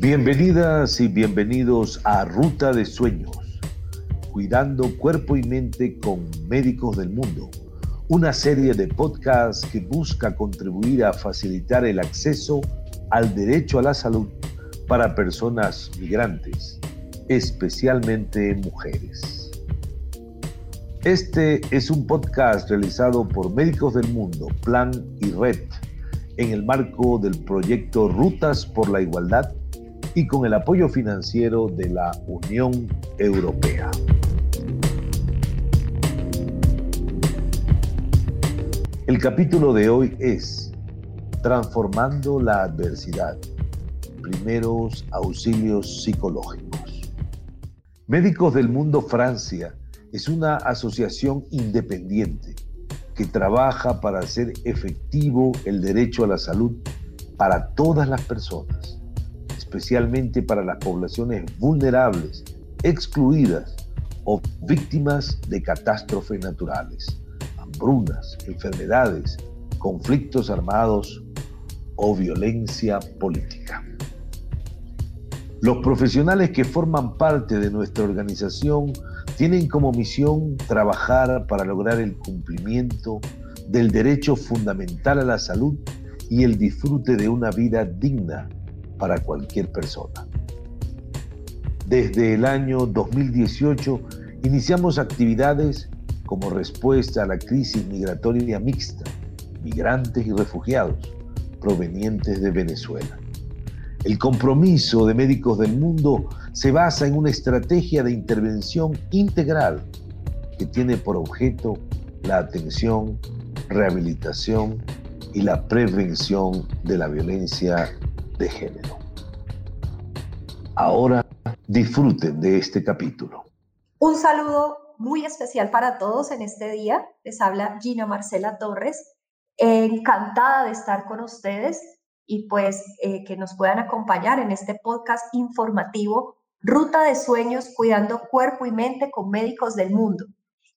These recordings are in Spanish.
Bienvenidas y bienvenidos a Ruta de Sueños, cuidando cuerpo y mente con médicos del mundo, una serie de podcasts que busca contribuir a facilitar el acceso al derecho a la salud para personas migrantes, especialmente mujeres. Este es un podcast realizado por Médicos del Mundo, Plan y Red, en el marco del proyecto Rutas por la Igualdad y con el apoyo financiero de la Unión Europea. El capítulo de hoy es Transformando la adversidad. Primeros auxilios psicológicos. Médicos del Mundo Francia es una asociación independiente que trabaja para hacer efectivo el derecho a la salud para todas las personas especialmente para las poblaciones vulnerables, excluidas o víctimas de catástrofes naturales, hambrunas, enfermedades, conflictos armados o violencia política. Los profesionales que forman parte de nuestra organización tienen como misión trabajar para lograr el cumplimiento del derecho fundamental a la salud y el disfrute de una vida digna para cualquier persona. Desde el año 2018 iniciamos actividades como respuesta a la crisis migratoria mixta, migrantes y refugiados provenientes de Venezuela. El compromiso de médicos del mundo se basa en una estrategia de intervención integral que tiene por objeto la atención, rehabilitación y la prevención de la violencia de género. Ahora disfruten de este capítulo. Un saludo muy especial para todos en este día. Les habla Gina Marcela Torres. Encantada de estar con ustedes y pues eh, que nos puedan acompañar en este podcast informativo Ruta de Sueños, cuidando cuerpo y mente con médicos del mundo.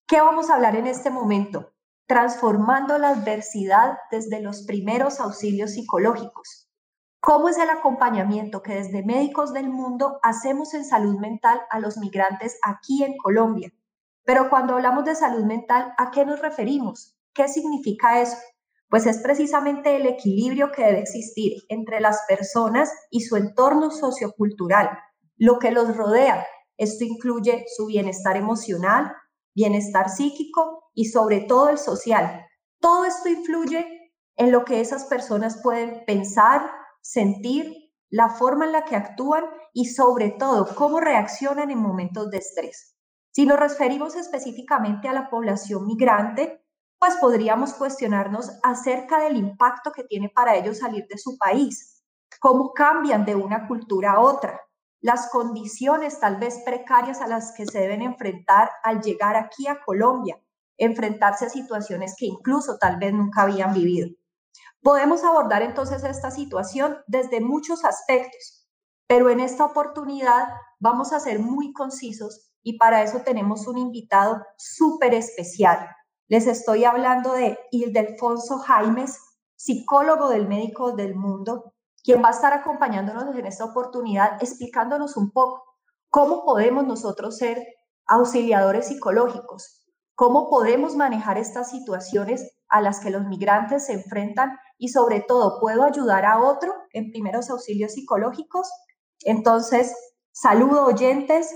¿Qué vamos a hablar en este momento? Transformando la adversidad desde los primeros auxilios psicológicos. ¿Cómo es el acompañamiento que desde Médicos del Mundo hacemos en salud mental a los migrantes aquí en Colombia? Pero cuando hablamos de salud mental, ¿a qué nos referimos? ¿Qué significa eso? Pues es precisamente el equilibrio que debe existir entre las personas y su entorno sociocultural, lo que los rodea. Esto incluye su bienestar emocional, bienestar psíquico y sobre todo el social. Todo esto influye en lo que esas personas pueden pensar, sentir, la forma en la que actúan y sobre todo cómo reaccionan en momentos de estrés. Si nos referimos específicamente a la población migrante, pues podríamos cuestionarnos acerca del impacto que tiene para ellos salir de su país, cómo cambian de una cultura a otra, las condiciones tal vez precarias a las que se deben enfrentar al llegar aquí a Colombia, enfrentarse a situaciones que incluso tal vez nunca habían vivido. Podemos abordar entonces esta situación desde muchos aspectos, pero en esta oportunidad vamos a ser muy concisos y para eso tenemos un invitado súper especial. Les estoy hablando de Ildefonso Jaimes, psicólogo del Médico del Mundo, quien va a estar acompañándonos en esta oportunidad explicándonos un poco cómo podemos nosotros ser auxiliadores psicológicos, cómo podemos manejar estas situaciones a las que los migrantes se enfrentan y sobre todo puedo ayudar a otro en primeros auxilios psicológicos. Entonces, saludo oyentes.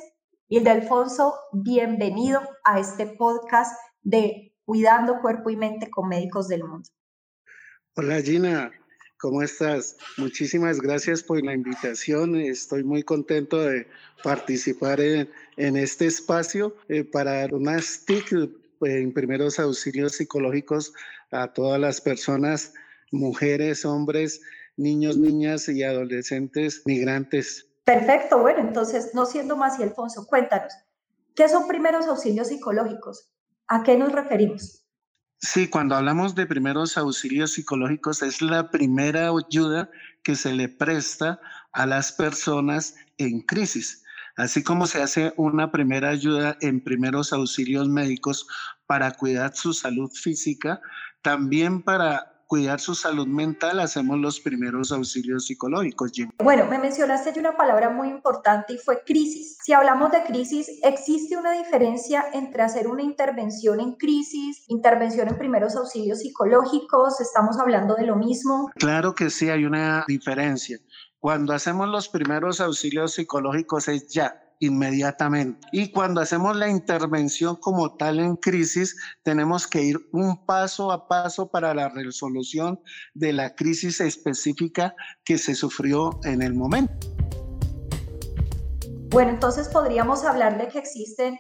y Alfonso, bienvenido a este podcast de Cuidando Cuerpo y Mente con Médicos del Mundo. Hola Gina, ¿cómo estás? Muchísimas gracias por la invitación. Estoy muy contento de participar en, este espacio eh, para dar unas TIC en primeros auxilios psicológicos a todas las personas mujeres, hombres, niños, niñas y adolescentes migrantes. Perfecto, bueno, entonces, no siendo más y Alfonso, cuéntanos, ¿qué son primeros auxilios psicológicos? ¿A qué nos referimos? Sí, cuando hablamos de primeros auxilios psicológicos es la primera ayuda que se le presta a las personas en crisis, así como se hace una primera ayuda en primeros auxilios médicos para cuidar su salud física, también para cuidar su salud mental hacemos los primeros auxilios psicológicos. Bueno, me mencionaste una palabra muy importante y fue crisis. Si hablamos de crisis, ¿existe una diferencia entre hacer una intervención en crisis, intervención en primeros auxilios psicológicos? ¿Estamos hablando de lo mismo? Claro que sí, hay una diferencia. Cuando hacemos los primeros auxilios psicológicos es ya, inmediatamente. Y cuando hacemos la intervención como tal en crisis, tenemos que ir un paso a paso para la resolución de la crisis específica que se sufrió en el momento. Bueno, entonces podríamos hablar de que existen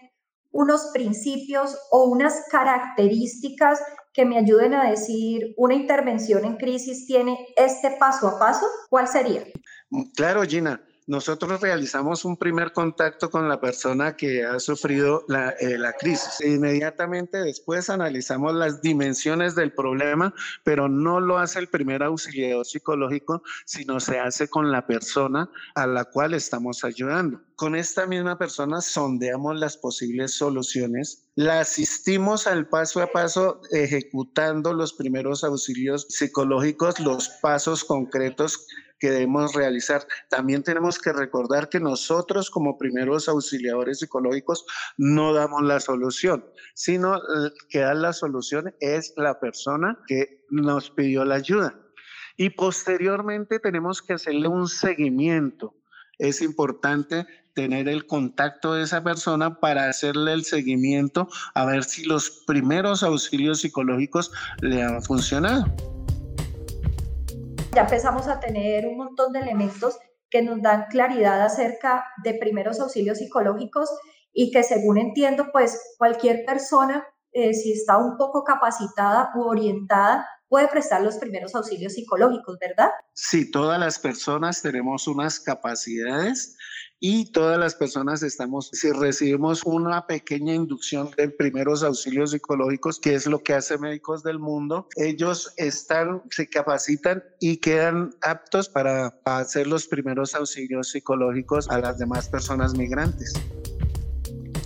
unos principios o unas características que me ayuden a decir una intervención en crisis tiene este paso a paso. ¿Cuál sería? Claro, Gina nosotros realizamos un primer contacto con la persona que ha sufrido la, eh, la, crisis. Inmediatamente después analizamos las dimensiones del problema, pero no lo hace el primer auxiliador psicológico, sino se hace con la persona a la cual estamos ayudando. Con esta misma persona sondeamos las posibles soluciones, la asistimos al paso a paso ejecutando los primeros auxilios psicológicos, los pasos concretos que debemos realizar. También tenemos que recordar que nosotros como primeros auxiliadores psicológicos no damos la solución, sino que da la solución es la persona que nos pidió la ayuda. Y posteriormente tenemos que hacerle un seguimiento. Es importante tener el contacto de esa persona para hacerle el seguimiento a ver si los primeros auxilios psicológicos le han funcionado ya empezamos a tener un montón de elementos que nos dan claridad acerca de primeros auxilios psicológicos y que según entiendo, pues cualquier persona, eh, si está un poco capacitada u orientada, puede prestar los primeros auxilios psicológicos, ¿verdad? Sí, todas las personas tenemos unas capacidades y todas las personas estamos, si recibimos una pequeña inducción de primeros auxilios psicológicos, que es lo que hace Médicos del Mundo, ellos están, se capacitan y quedan aptos para hacer los primeros auxilios psicológicos a las demás personas migrantes.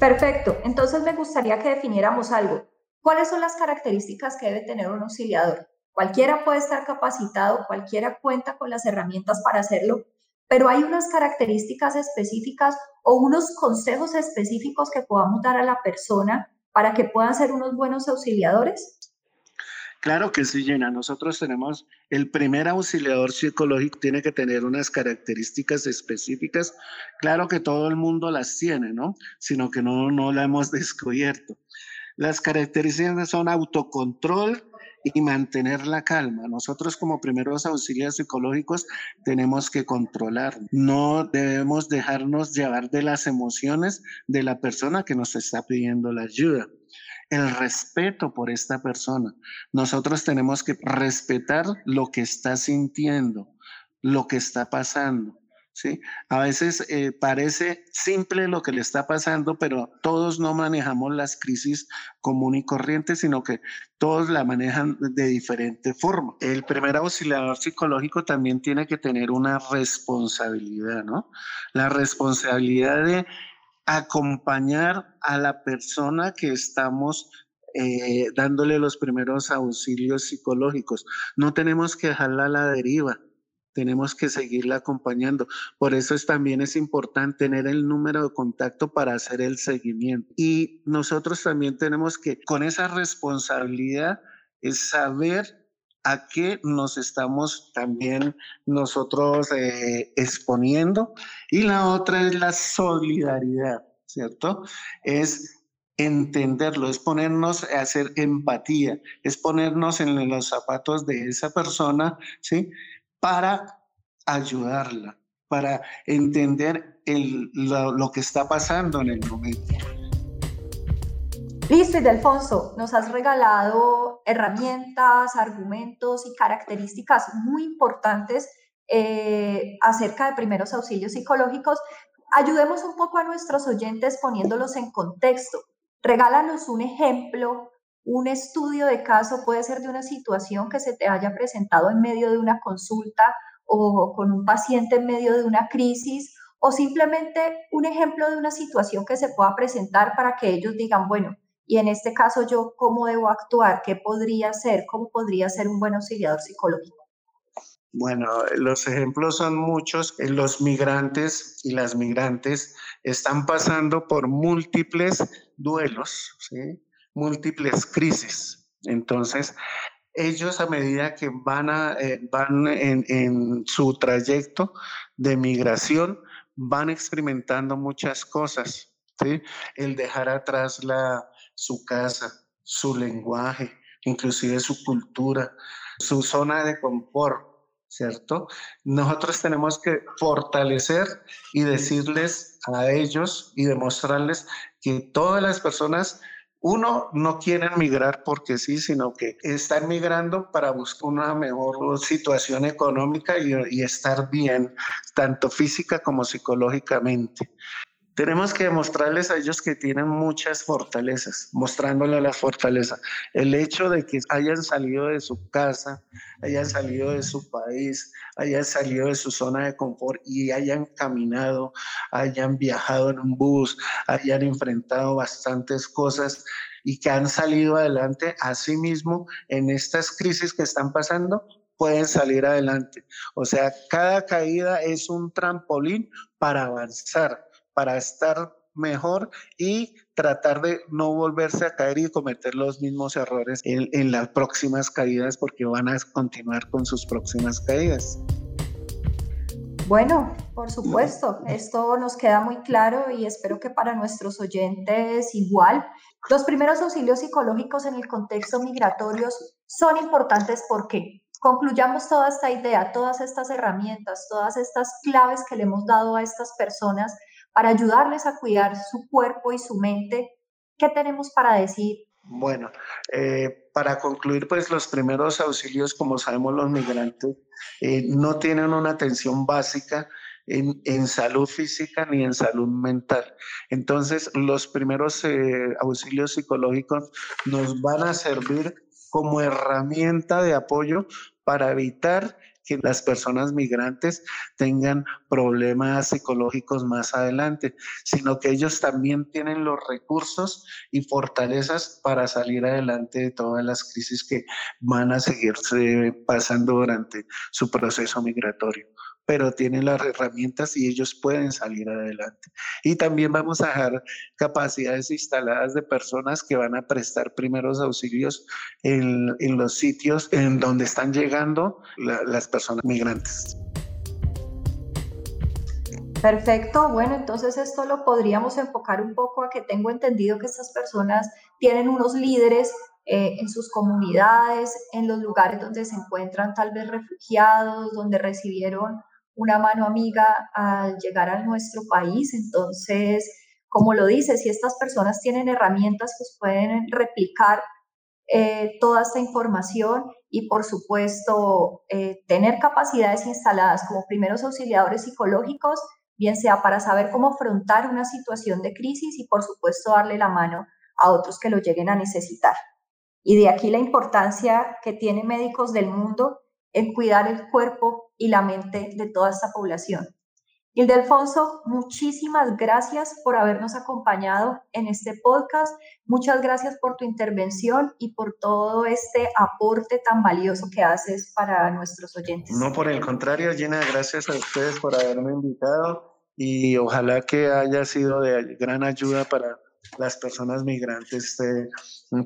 Perfecto, entonces me gustaría que definiéramos algo. ¿Cuáles son las características que debe tener un auxiliador? Cualquiera puede estar capacitado, cualquiera cuenta con las herramientas para hacerlo, pero hay unas características específicas o unos consejos específicos que podamos dar a la persona para que puedan ser unos buenos auxiliadores? Claro que sí, Jenna. Nosotros tenemos el primer auxiliador psicológico, tiene que tener unas características específicas. Claro que todo el mundo las tiene, ¿no? Sino que no, no la hemos descubierto. Las características son autocontrol, y mantener la calma. Nosotros como primeros auxilios psicológicos tenemos que controlar. No debemos dejarnos llevar de las emociones de la persona que nos está pidiendo la ayuda. El respeto por esta persona. Nosotros tenemos que respetar lo que está sintiendo, lo que está pasando. ¿Sí? A veces eh, parece simple lo que le está pasando, pero todos no manejamos las crisis común y corriente, sino que todos la manejan de diferente forma. El primer auxiliador psicológico también tiene que tener una responsabilidad, ¿no? La responsabilidad de acompañar a la persona que estamos eh, dándole los primeros auxilios psicológicos. No tenemos que dejarla a la deriva tenemos que seguirla acompañando. Por eso es, también es importante tener el número de contacto para hacer el seguimiento. Y nosotros también tenemos que, con esa responsabilidad, es saber a qué nos estamos también nosotros eh, exponiendo. Y la otra es la solidaridad, ¿cierto? Es entenderlo, es ponernos a hacer empatía, es ponernos en los zapatos de esa persona, ¿sí? Para ayudarla, para entender lo, que está pasando en el momento. Listo, y Alfonso, nos has regalado herramientas, argumentos y características muy importantes eh, acerca de primeros auxilios psicológicos. Ayudemos un poco a nuestros oyentes poniéndolos en contexto. Regálanos un ejemplo un estudio de caso puede ser de una situación que se te haya presentado en medio de una consulta o con un paciente en medio de una crisis o simplemente un ejemplo de una situación que se pueda presentar para que ellos digan, bueno, y en este caso yo cómo debo actuar, qué podría ser, cómo podría ser un buen auxiliador psicológico. Bueno, los ejemplos son muchos. Los migrantes y las migrantes están pasando por múltiples duelos, múltiples crisis. Entonces, ellos a medida que van, a, eh, van en, en, su trayecto de migración, van experimentando muchas cosas. ¿sí? El dejar atrás la, su casa, su lenguaje, inclusive su cultura, su zona de confort, ¿cierto? Nosotros tenemos que fortalecer y decirles a ellos y demostrarles que todas las personas uno, no quieren migrar porque sí, sino que están migrando para buscar una mejor situación económica y, y, estar bien, tanto física como psicológicamente. Tenemos que demostrarles a ellos que tienen muchas fortalezas, mostrándole la fortaleza. El hecho de que hayan salido de su casa, hayan salido de su país, hayan salido de su zona de confort y hayan caminado, hayan viajado en un bus, hayan enfrentado bastantes cosas y que han salido adelante a sí mismo en estas crisis que están pasando, pueden salir adelante. O sea, cada caída es un trampolín para avanzar para estar mejor y tratar de no volverse a caer y cometer los mismos errores en, las próximas caídas porque van a continuar con sus próximas caídas. Bueno, por supuesto, esto nos queda muy claro y espero que para nuestros oyentes igual. Los primeros auxilios psicológicos en el contexto migratorio son importantes porque concluyamos toda esta idea, todas estas herramientas, todas estas claves que le hemos dado a estas personas para ayudarles a cuidar su cuerpo y su mente. ¿Qué tenemos para decir? Bueno, eh, para concluir, pues los primeros auxilios, como sabemos los migrantes, eh, no tienen una atención básica en, salud física ni en salud mental. Entonces, los primeros eh, auxilios psicológicos nos van a servir como herramienta de apoyo para evitar que las personas migrantes tengan problemas psicológicos más adelante, sino que ellos también tienen los recursos y fortalezas para salir adelante de todas las crisis que van a seguirse pasando durante su proceso migratorio pero tienen las herramientas y ellos pueden salir adelante. Y también vamos a dejar capacidades instaladas de personas que van a prestar primeros auxilios en, en los sitios en donde están llegando las personas migrantes. Perfecto, bueno, entonces esto lo podríamos enfocar un poco a que tengo entendido que estas personas tienen unos líderes eh, en sus comunidades, en los lugares donde se encuentran tal vez refugiados, donde recibieron una mano amiga al llegar a nuestro país. Entonces, como lo dice, si estas personas tienen herramientas, pues pueden replicar eh, toda esta información y, por supuesto, eh, tener capacidades instaladas como primeros auxiliadores psicológicos, bien sea para saber cómo afrontar una situación de crisis y, por supuesto, darle la mano a otros que lo lleguen a necesitar. Y de aquí la importancia que tienen médicos del mundo en cuidar el cuerpo y la mente de toda esta población. Ildefonso, muchísimas gracias por habernos acompañado en este podcast. Muchas gracias por tu intervención y por todo este aporte tan valioso que haces para nuestros oyentes. No, por el contrario, Gina, gracias a ustedes por haberme invitado y ojalá que haya sido de gran ayuda para las personas migrantes este,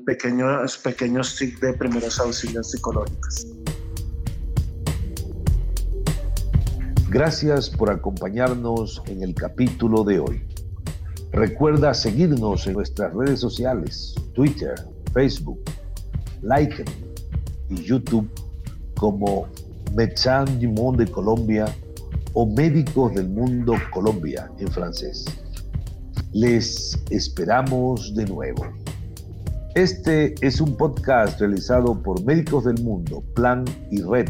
pequeños, pequeños tips de primeros auxilios psicológicos. Gracias por acompañarnos en el capítulo de hoy. Recuerda seguirnos en nuestras redes sociales, Twitter, Facebook, Like y YouTube como Médecins du Monde de Colombia o Médicos del Mundo Colombia en francés. Les esperamos de nuevo. Este es un podcast realizado por Médicos del Mundo, Plan y Red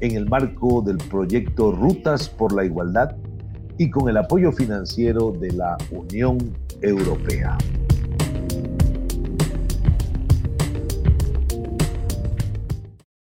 en el marco del proyecto Rutas por la Igualdad y con el apoyo financiero de la Unión Europea.